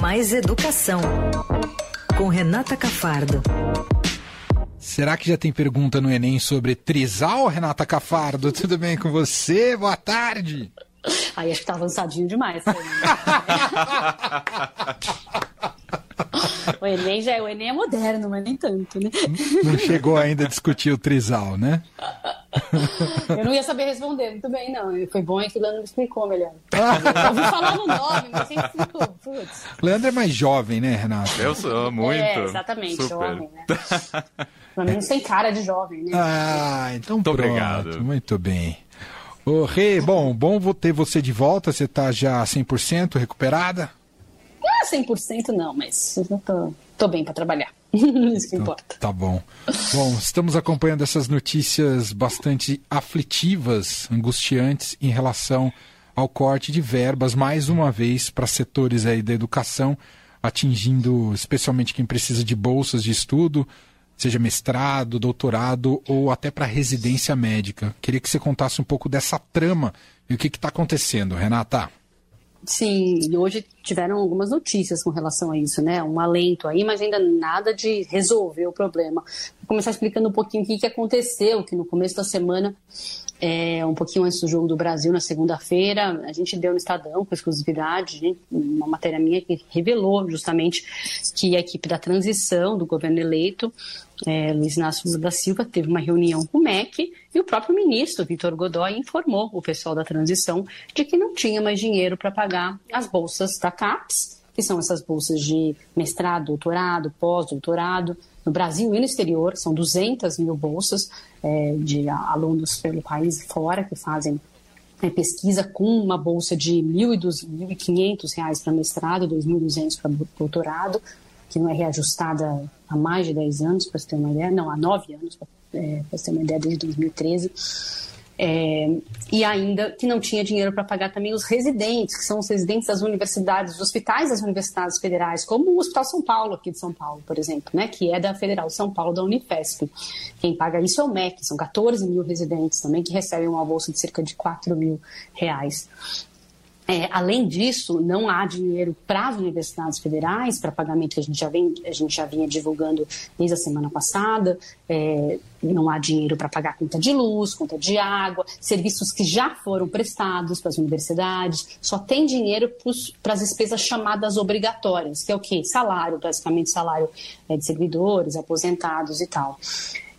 Mais Educação, com Renata Cafardo. Será que já tem pergunta no Enem sobre trisal, Renata Cafardo? Tudo bem com você? Boa tarde. Aí acho que tá avançadinho demais. o Enem já é, o Enem é moderno, mas nem tanto, né? Não chegou ainda a discutir o trisal, né? Eu não ia saber responder muito bem, não. Foi bom é que o Leandro me explicou melhor. Eu ouvi falar no nome, mas. Putz. Leandro é mais jovem, né, Renato? Eu sou, muito. É, exatamente, Super. jovem, né? Pelo menos tem cara de jovem, né? Ah, então muito pronto. obrigado. Muito bem. Ô, Rê, bom, bom ter você de volta. Você tá já 100% recuperada? Ah, 100% não, mas tô, tô bem para trabalhar. Isso que Então, importa. Tá bom. Bom, estamos acompanhando essas notícias bastante aflitivas, angustiantes em relação ao corte de verbas, mais uma vez, para setores aí da educação, atingindo especialmente quem precisa de bolsas de estudo, seja mestrado, doutorado ou até para residência médica. Queria que você contasse um pouco dessa trama e o que está acontecendo, Renata. Sim, e hoje tiveram algumas notícias com relação a isso, né? Um alento aí, mas ainda nada de resolver o problema. Começar explicando um pouquinho o que, que aconteceu, que no começo da semana, é, um pouquinho antes do jogo do Brasil, na segunda-feira, a gente deu no Estadão, com exclusividade, né? uma matéria minha que revelou justamente que a equipe da transição do governo eleito é, Luiz Inácio Lula da Silva teve uma reunião com o MEC e o próprio ministro, Vitor Godoy, informou o pessoal da transição de que não tinha mais dinheiro para pagar as bolsas da CAPES, que são essas bolsas de mestrado, doutorado, pós-doutorado, no Brasil e no exterior, são 200 mil bolsas é, de alunos pelo país fora que fazem é, pesquisa com uma bolsa de R$ 1.500 para mestrado, R$ 2.200 para doutorado, que não é reajustada há mais de 10 anos, para você ter uma ideia, não, há 9 anos, para é, você ter uma ideia, desde 2013. É, e ainda que não tinha dinheiro para pagar também os residentes, que são os residentes das universidades, dos hospitais das universidades federais, como o Hospital São Paulo, aqui de São Paulo, por exemplo, né, que é da Federal São Paulo, da Unifesp. Quem paga isso é o MEC, são 14 mil residentes também que recebem uma bolsa de cerca de 4 mil reais. É, além disso, não há dinheiro para as universidades federais, para pagamento que a gente já, vem, a gente já vinha divulgando desde a semana passada. É, não há dinheiro para pagar conta de luz, conta de água, serviços que já foram prestados para as universidades. Só tem dinheiro para as despesas chamadas obrigatórias, que é o quê? Salário, basicamente salário é, de servidores, aposentados e tal.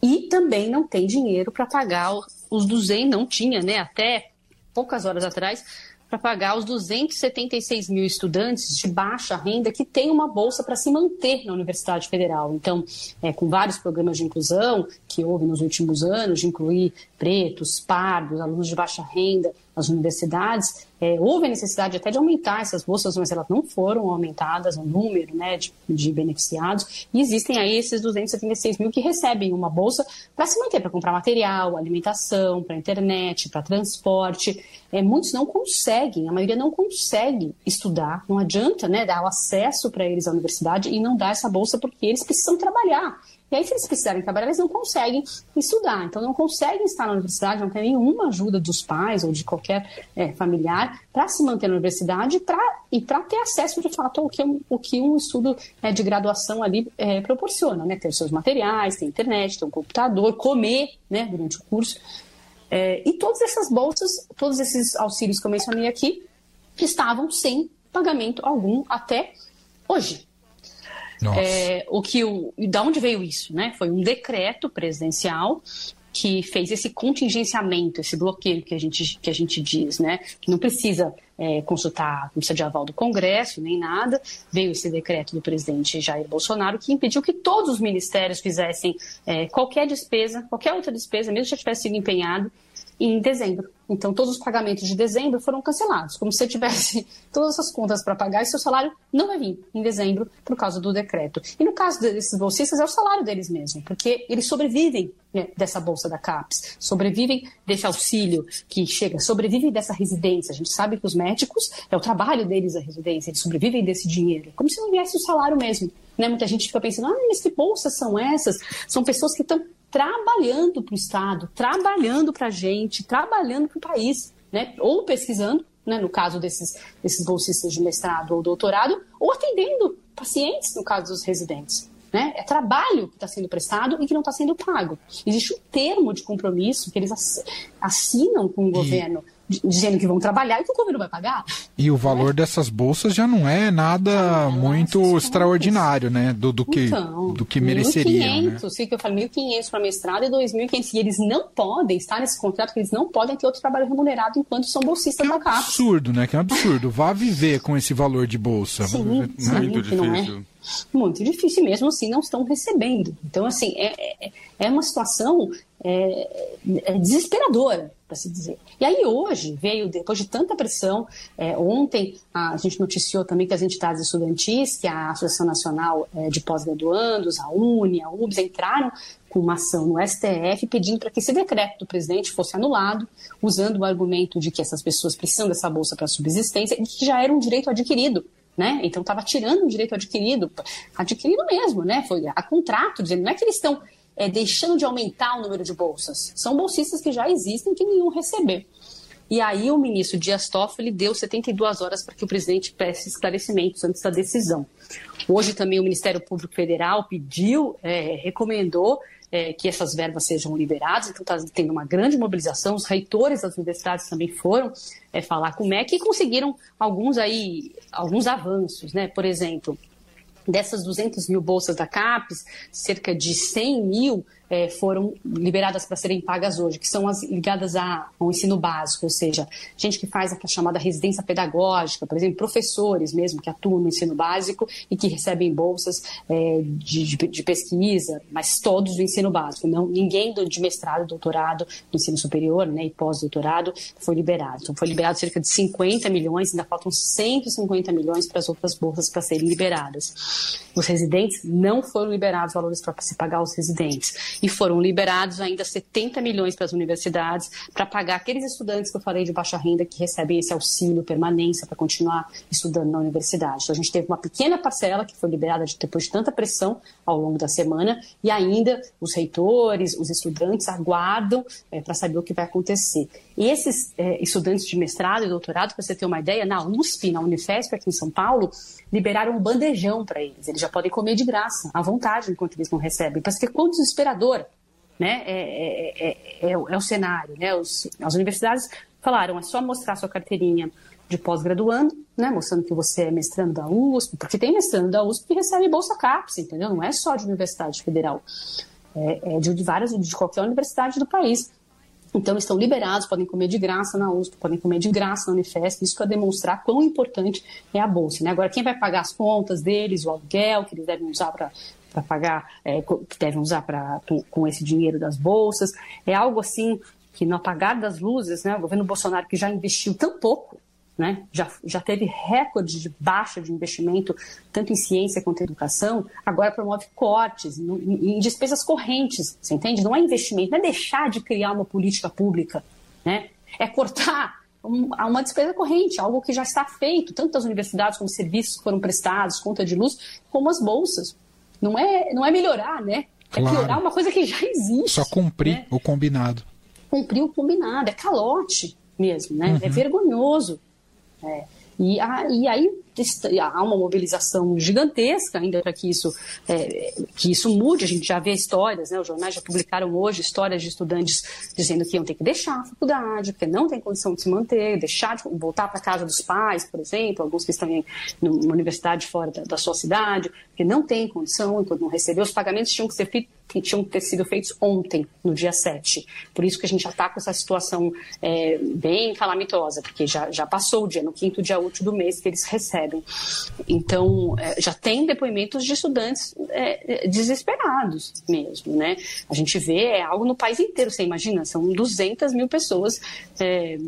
E também não tem dinheiro para pagar os 200, não tinha, né, até poucas horas atrás, para pagar os 276 mil estudantes de baixa renda que têm uma bolsa para se manter na Universidade Federal. Então, é, com vários programas de inclusão que houve nos últimos anos, de incluir pretos, pardos, alunos de baixa renda nas universidades, é, houve a necessidade até de aumentar essas bolsas, mas elas não foram aumentadas, o número né, de, de beneficiados, e existem aí esses 276 mil que recebem uma bolsa para se manter, para comprar material, alimentação, para internet, para transporte. É, muitos não conseguem, a maioria não consegue estudar, não adianta né, dar o acesso para eles à universidade e não dar essa bolsa porque eles precisam trabalhar. E aí, se eles precisarem trabalhar, eles não conseguem estudar. Então, não conseguem estar na universidade, não tem nenhuma ajuda dos pais ou de qualquer é, familiar para se manter na universidade pra, e para ter acesso, de fato, ao que, o que um estudo é, de graduação ali é, proporciona, né? Ter seus materiais, ter internet, ter um computador, comer né, durante o curso. É, e todas essas bolsas, todos esses auxílios que eu mencionei aqui, estavam sem pagamento algum até hoje. É, o que o, da onde veio isso, né? Foi um decreto presidencial que fez esse contingenciamento, esse bloqueio que a gente, que a gente diz, né? Que não precisa é, consultar, não precisa de aval do Congresso nem nada. Veio esse decreto do presidente Jair Bolsonaro que impediu que todos os ministérios fizessem é, qualquer despesa, qualquer outra despesa, mesmo que já tivesse sido empenhado, em dezembro. Então, todos os pagamentos de dezembro foram cancelados, como se você tivesse todas essas contas para pagar e seu salário não vai vir em dezembro por causa do decreto. E no caso desses bolsistas, é o salário deles mesmo, porque eles sobrevivem né, dessa bolsa da CAPES, sobrevivem desse auxílio que chega, sobrevivem dessa residência. A gente sabe que os médicos, é o trabalho deles a residência, eles sobrevivem desse dinheiro, como se não viesse o salário mesmo. Né? Muita gente fica pensando, ah, mas que bolsas são essas? São pessoas que estão trabalhando para o Estado, trabalhando para a gente, trabalhando para o país, né? ou pesquisando, né, no caso desses, desses bolsistas de mestrado ou doutorado, ou atendendo pacientes, no caso dos residentes. Né? É trabalho que está sendo prestado e que não está sendo pago. Existe um termo de compromisso que eles assinam com o governo dizendo que vão trabalhar e que o governo vai pagar. E o valor né? dessas bolsas já não é nada ah, muito extraordinário, né? Do, do que, então, do que mereceria. 1.500, né? sei que eu falei 1.500 para mestrado e 2.500. E eles não podem estar nesse contrato, que eles não podem ter outro trabalho remunerado enquanto são bolsistas que da CAPES. É absurdo, né? Que é um absurdo. Vá viver com esse valor de bolsa. Sim, né? sim, muito é? difícil. É muito difícil mesmo assim não estão recebendo. Então, assim, é, é, é uma situação é, é desesperadora, para se dizer. E aí hoje veio, depois de tanta pressão, é, ontem a gente noticiou também que as entidades estudantis, que a Associação Nacional é, de Pós-Graduandos, a UNE, a UBS, entraram com uma ação no STF pedindo para que esse decreto do presidente fosse anulado, usando o argumento de que essas pessoas precisam dessa bolsa para subsistência e que já era um direito adquirido né? Então estava tirando um direito adquirido, adquirido mesmo, né? Foi a contrato, dizendo, não é que eles estão é, deixando de aumentar o número de bolsas, são bolsistas que já existem que nenhum receber. E aí o ministro Dias Toffoli deu 72 horas para que o presidente preste esclarecimentos antes da decisão. Hoje também o Ministério Público Federal pediu, é, recomendou é, que essas verbas sejam liberadas, então está tendo uma grande mobilização, os reitores das universidades também foram é, falar com o MEC e conseguiram alguns aí, alguns avanços, né? Por exemplo, dessas 200 mil bolsas da CAPES, cerca de 100 mil é, foram liberadas para serem pagas hoje, que são as ligadas a, ao ensino básico, ou seja, gente que faz a chamada residência pedagógica, por exemplo, professores mesmo que atuam no ensino básico e que recebem bolsas é, de, de, de, pesquisa, mas todos do ensino básico, não ninguém do, de mestrado, doutorado, do ensino superior né, e pós-doutorado foi liberado. Então foi liberado cerca de 50 milhões, ainda faltam 150 milhões para as outras bolsas para serem liberadas. Os residentes não foram liberados valores para se pagar aos residentes e foram liberados ainda 70 milhões para as universidades para pagar aqueles estudantes que eu falei de baixa renda que recebem esse auxílio permanência para continuar estudando na universidade. Então a gente teve uma pequena parcela que foi liberada depois de tanta pressão ao longo da semana e ainda os reitores, os estudantes aguardam é, para saber o que vai acontecer. E esses é, estudantes de mestrado e doutorado, para você ter uma ideia, na USP, na Unifesp aqui em São Paulo, liberaram um bandejão para eles. Eles já podem comer de graça, à vontade, enquanto eles não recebem. Para você ver quão desesperador né, é, é, é, é, o cenário. Né? Os, as universidades falaram, é só mostrar sua carteirinha de pós-graduando, né, mostrando que você é mestrando da USP, porque tem mestrando da USP que recebe bolsa CAPES, entendeu? Não é só de universidade federal, é, de, de várias, de qualquer universidade do país. Então, estão liberados, podem comer de graça na USP, podem comer de graça na Unifesp, isso para demonstrar quão importante é a bolsa. Né? Agora, quem vai pagar as contas deles, o aluguel que eles devem usar para para pagar, é, que devem usar pra, com, com, esse dinheiro das bolsas. É algo assim que no apagar das luzes, né, o governo Bolsonaro que já investiu tão pouco né? já, já teve recorde de baixa de investimento, tanto em ciência quanto em educação, agora promove cortes no, em, em despesas correntes, você entende? Não é investimento, não é deixar de criar uma política pública, né? é cortar uma despesa corrente, algo que já está feito, tanto das universidades como serviços que foram prestados, conta de luz, como as bolsas. Não é, não é melhorar, né? É claro. piorar uma coisa que já existe. Só cumprir né? o combinado. Cumprir o combinado, é calote mesmo, né? É uhum. É vergonhoso. É. E, a, e aí há uma mobilização gigantesca ainda para que isso, é, que isso mude. A gente já vê histórias, né? os jornais já publicaram hoje histórias de estudantes dizendo que iam ter que deixar a faculdade, porque não tem condição de se manter, deixar de voltar para casa dos pais, por exemplo, alguns que estão em numa universidade fora da, da sua cidade, porque não tem condição, enquanto não recebeu, os pagamentos tinham que ser que tinham que ter sido feitos ontem, no dia 7. Por isso que a gente está com essa situação é, bem calamitosa, porque já, já passou o dia, no quinto dia útil do mês que eles recebem. Então, é, já tem depoimentos de estudantes é, desesperados mesmo, né? A gente vê, é algo no país inteiro, você imagina, são 200 mil pessoas é,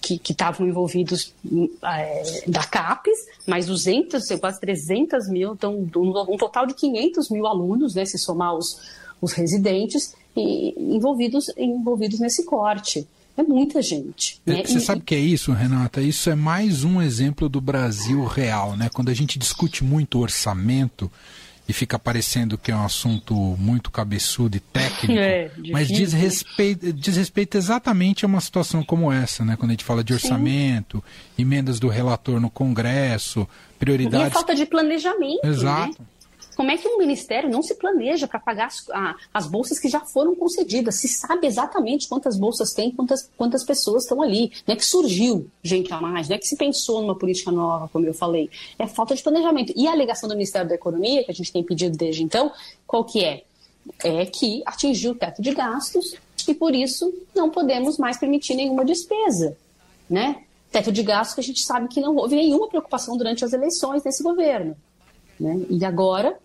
que estavam envolvidos é, da CAPES, mais 200, quase 300 mil, então um, total de 500 mil alunos, né, se somar os os residentes envolvidos, envolvidos nesse corte. É muita gente. Né? Você e, sabe o que é isso, Renata? Isso é mais um exemplo do Brasil real, né? Quando a gente discute muito orçamento, e fica parecendo que é um assunto muito cabeçudo e técnico, é, mas diz respeito, diz respeito exatamente a uma situação como essa, né? Quando a gente fala de orçamento, Sim. emendas do relator no Congresso, prioridades. E a falta de planejamento. Exato. Né? Como é que um ministério não se planeja para pagar as, a, as, bolsas que já foram concedidas? Se sabe exatamente quantas bolsas tem, quantas, quantas pessoas estão ali. Não é que surgiu gente a mais, não é que se pensou numa política nova, como eu falei. É falta de planejamento. E a alegação do Ministério da Economia, que a gente tem pedido desde então, qual que é? É que atingiu o teto de gastos e, por isso, não podemos mais permitir nenhuma despesa. Né? Teto de gastos que a gente sabe que não houve nenhuma preocupação durante as eleições desse governo. Né? E agora,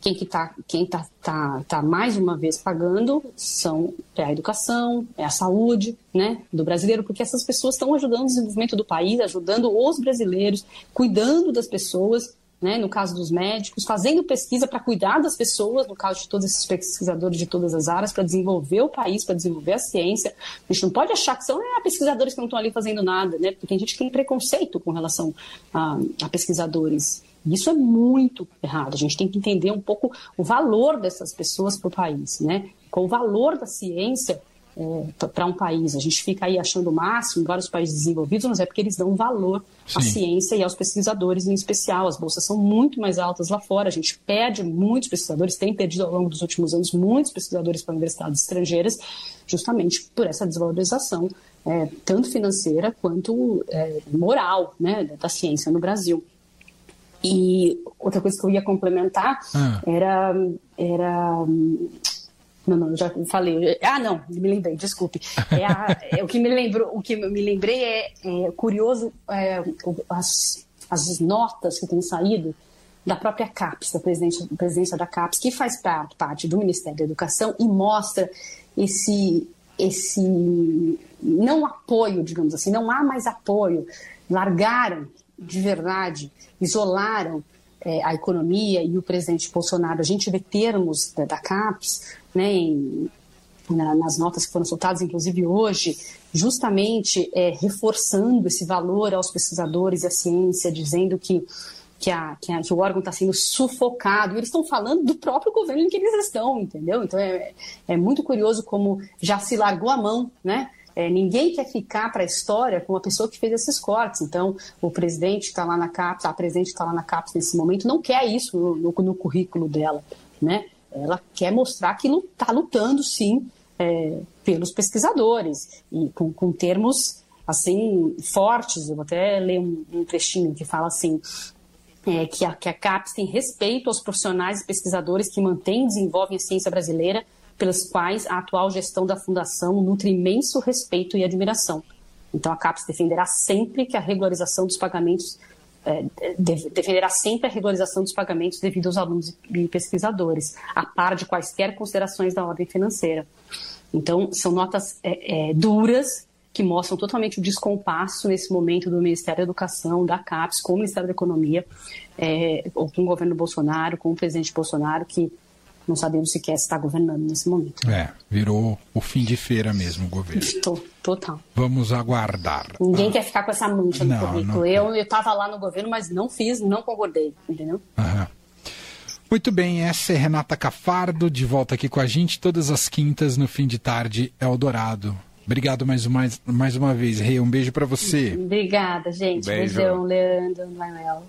quem que está quem tá, tá, tá mais uma vez pagando são é a educação, é a saúde né, do brasileiro, porque essas pessoas estão ajudando o desenvolvimento do país, ajudando os brasileiros, cuidando das pessoas, né, no caso dos médicos, fazendo pesquisa para cuidar das pessoas, no caso de todos esses pesquisadores de todas as áreas, para desenvolver o país, para desenvolver a ciência. A gente não pode achar que são é, pesquisadores que não estão ali fazendo nada, né, porque tem gente que tem preconceito com relação a, a pesquisadores. Isso é muito errado. A gente tem que entender um pouco o valor dessas pessoas para o país, né? Com o valor da ciência é, para um país. A gente fica aí achando o máximo em vários países desenvolvidos, mas é porque eles dão valor Sim. à ciência e aos pesquisadores em especial. As bolsas são muito mais altas lá fora. A gente perde muitos pesquisadores, tem perdido ao longo dos últimos anos muitos pesquisadores para universidades estrangeiras, justamente por essa desvalorização, é, tanto financeira quanto é, moral, né, da ciência no Brasil. E outra coisa que eu ia complementar ah. era, era não, não, já falei. Ah, não, me lembrei, desculpe. É, a, é o que me lembrou, o que me lembrei é, é curioso é, as, as notas que têm saído da própria CAPES, da presidência, presidência da CAPES, que faz parte do Ministério da Educação e mostra esse, esse não apoio, digamos assim, não há mais apoio. Largaram de verdade isolaram é, a economia e o presidente Bolsonaro. A gente vê termos da, da CAPES né, em, na, nas notas que foram soltadas, inclusive hoje, justamente é, reforçando esse valor aos pesquisadores e à ciência, dizendo que que, a, que, a, que, o órgão está sendo sufocado. Eles estão falando do próprio governo em que eles estão, entendeu? Então é, é muito curioso como já se largou a mão, né? É, ninguém quer ficar para a história com uma pessoa que fez esses cortes. Então, o presidente está lá na CAPES, a presidente está lá na CAPES nesse momento, não quer isso no, no, no currículo dela. Né? Ela quer mostrar que está lutando, sim, é, pelos pesquisadores, e com, com, termos assim fortes. Eu vou até ler um, um trechinho que fala assim. É, que, a, que a CAPES tem respeito aos profissionais e pesquisadores que mantêm e desenvolvem a ciência brasileira, pelas quais a atual gestão da Fundação nutre imenso respeito e admiração. Então, a CAPES defenderá sempre que a regularização dos pagamentos é, defenderá sempre a regularização dos pagamentos devido aos alunos e pesquisadores, a par de quaisquer considerações da ordem financeira. Então, são notas é, é, duras que mostram totalmente o descompasso nesse momento do Ministério da Educação, da CAPES, com o Ministério da Economia, é, ou com o governo Bolsonaro, com o presidente Bolsonaro, que não sabemos sequer se está governando nesse momento. É, virou o fim de feira mesmo o governo. Total. Vamos aguardar. Ninguém ah. quer ficar com essa mancha no currículo. Não... Eu estava lá no governo, mas não fiz, não concordei, entendeu? Aham. Muito bem, essa é Renata Cafardo, de volta aqui com a gente todas as quintas no fim de tarde Eldorado. Obrigado mais uma, mais uma vez, Rei. Um beijo para você. Obrigada, gente. Beijo. Beijão, Leandro, Manuel.